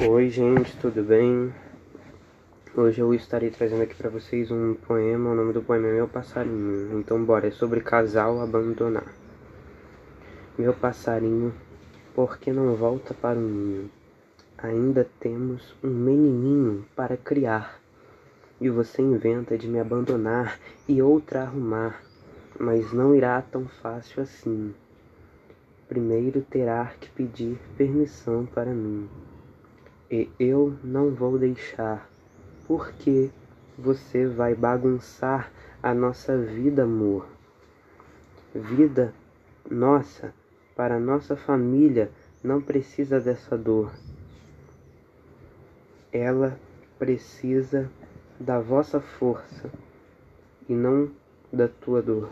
Oi, gente, tudo bem? Hoje eu estarei trazendo aqui para vocês um poema. O nome do poema é Meu Passarinho. Então, bora, é sobre casal abandonar. Meu passarinho, por que não volta para o ninho? Ainda temos um menininho para criar. E você inventa de me abandonar e outra arrumar, mas não irá tão fácil assim. Primeiro terá que pedir permissão para mim e eu não vou deixar, porque você vai bagunçar a nossa vida, amor. Vida nossa, para nossa família, não precisa dessa dor. Ela precisa da vossa força e não da tua dor.